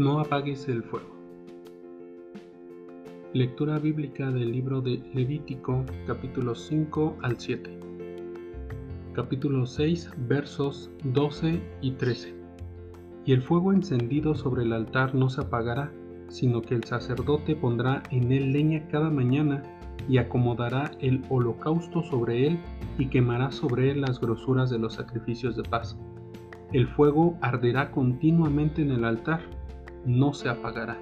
No apagues el fuego. Lectura bíblica del libro de Levítico, capítulo 5 al 7. Capítulo 6, versos 12 y 13. Y el fuego encendido sobre el altar no se apagará, sino que el sacerdote pondrá en él leña cada mañana y acomodará el holocausto sobre él y quemará sobre él las grosuras de los sacrificios de paz. El fuego arderá continuamente en el altar no se apagará.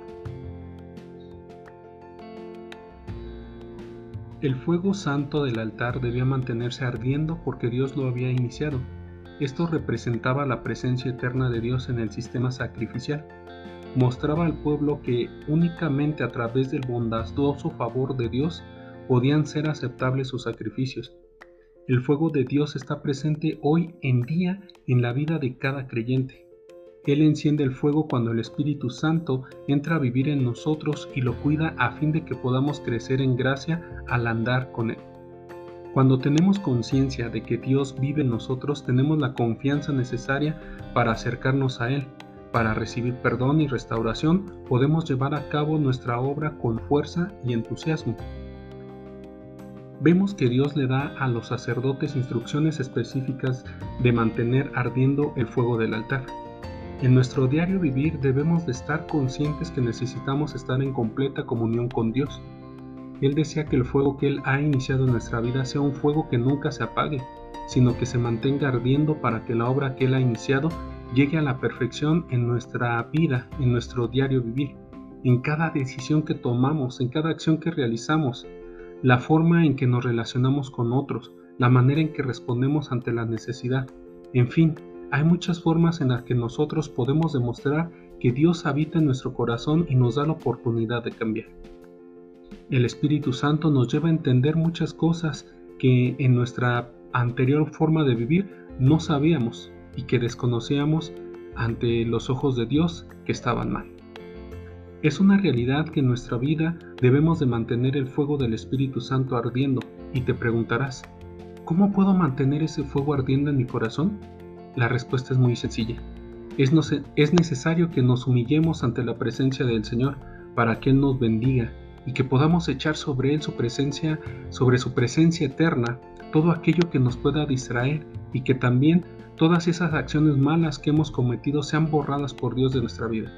El fuego santo del altar debía mantenerse ardiendo porque Dios lo había iniciado. Esto representaba la presencia eterna de Dios en el sistema sacrificial. Mostraba al pueblo que únicamente a través del bondadoso favor de Dios podían ser aceptables sus sacrificios. El fuego de Dios está presente hoy en día en la vida de cada creyente. Él enciende el fuego cuando el Espíritu Santo entra a vivir en nosotros y lo cuida a fin de que podamos crecer en gracia al andar con Él. Cuando tenemos conciencia de que Dios vive en nosotros, tenemos la confianza necesaria para acercarnos a Él. Para recibir perdón y restauración, podemos llevar a cabo nuestra obra con fuerza y entusiasmo. Vemos que Dios le da a los sacerdotes instrucciones específicas de mantener ardiendo el fuego del altar. En nuestro diario vivir debemos de estar conscientes que necesitamos estar en completa comunión con Dios. Él desea que el fuego que Él ha iniciado en nuestra vida sea un fuego que nunca se apague, sino que se mantenga ardiendo para que la obra que Él ha iniciado llegue a la perfección en nuestra vida, en nuestro diario vivir, en cada decisión que tomamos, en cada acción que realizamos, la forma en que nos relacionamos con otros, la manera en que respondemos ante la necesidad, en fin, hay muchas formas en las que nosotros podemos demostrar que Dios habita en nuestro corazón y nos da la oportunidad de cambiar. El Espíritu Santo nos lleva a entender muchas cosas que en nuestra anterior forma de vivir no sabíamos y que desconocíamos ante los ojos de Dios que estaban mal. Es una realidad que en nuestra vida debemos de mantener el fuego del Espíritu Santo ardiendo y te preguntarás, ¿cómo puedo mantener ese fuego ardiendo en mi corazón? La respuesta es muy sencilla. Es, es necesario que nos humillemos ante la presencia del Señor para que Él nos bendiga y que podamos echar sobre Él su presencia, sobre su presencia eterna, todo aquello que nos pueda distraer y que también todas esas acciones malas que hemos cometido sean borradas por Dios de nuestra vida.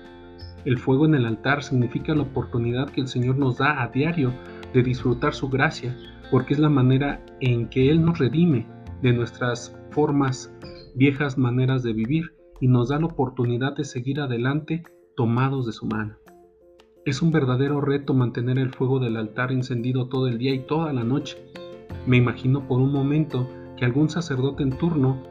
El fuego en el altar significa la oportunidad que el Señor nos da a diario de disfrutar su gracia, porque es la manera en que Él nos redime de nuestras formas viejas maneras de vivir y nos da la oportunidad de seguir adelante tomados de su mano. Es un verdadero reto mantener el fuego del altar encendido todo el día y toda la noche. Me imagino por un momento que algún sacerdote en turno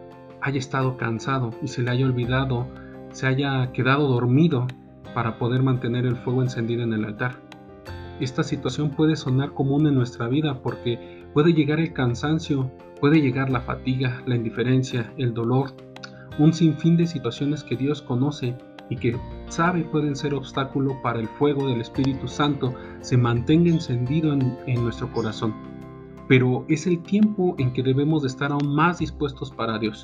haya estado cansado y se le haya olvidado, se haya quedado dormido para poder mantener el fuego encendido en el altar. Esta situación puede sonar común en nuestra vida porque puede llegar el cansancio Puede llegar la fatiga, la indiferencia, el dolor, un sinfín de situaciones que Dios conoce y que sabe pueden ser obstáculo para el fuego del Espíritu Santo se mantenga encendido en, nuestro corazón. Pero es el tiempo en que debemos de estar aún más dispuestos para Dios.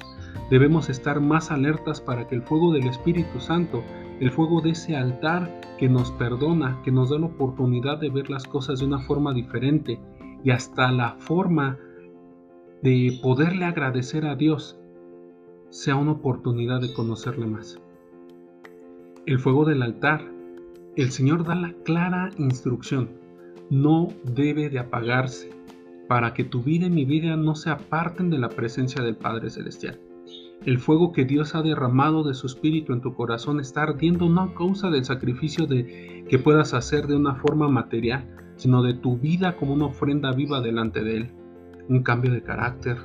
Debemos estar más alertas para que el fuego del Espíritu Santo, el fuego de ese altar que nos perdona, que nos da la oportunidad de ver las cosas de una forma diferente y hasta la forma de poderle agradecer a Dios sea una oportunidad de conocerle más. El fuego del altar, el Señor da la clara instrucción, no debe de apagarse para que tu vida y mi vida no se aparten de la presencia del Padre Celestial. El fuego que Dios ha derramado de su espíritu en tu corazón está ardiendo no a causa del sacrificio de, que puedas hacer de una forma material, sino de tu vida como una ofrenda viva delante de Él un cambio de carácter,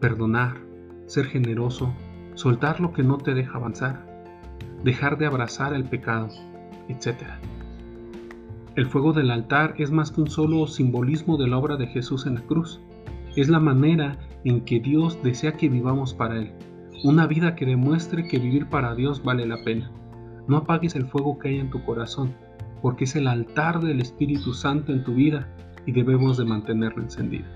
perdonar, ser generoso, soltar lo que no te deja avanzar, dejar de abrazar el pecado, etc. El fuego del altar es más que un solo simbolismo de la obra de Jesús en la cruz. Es la manera en que Dios desea que vivamos para Él. Una vida que demuestre que vivir para Dios vale la pena. No apagues el fuego que hay en tu corazón, porque es el altar del Espíritu Santo en tu vida y debemos de mantenerlo encendido.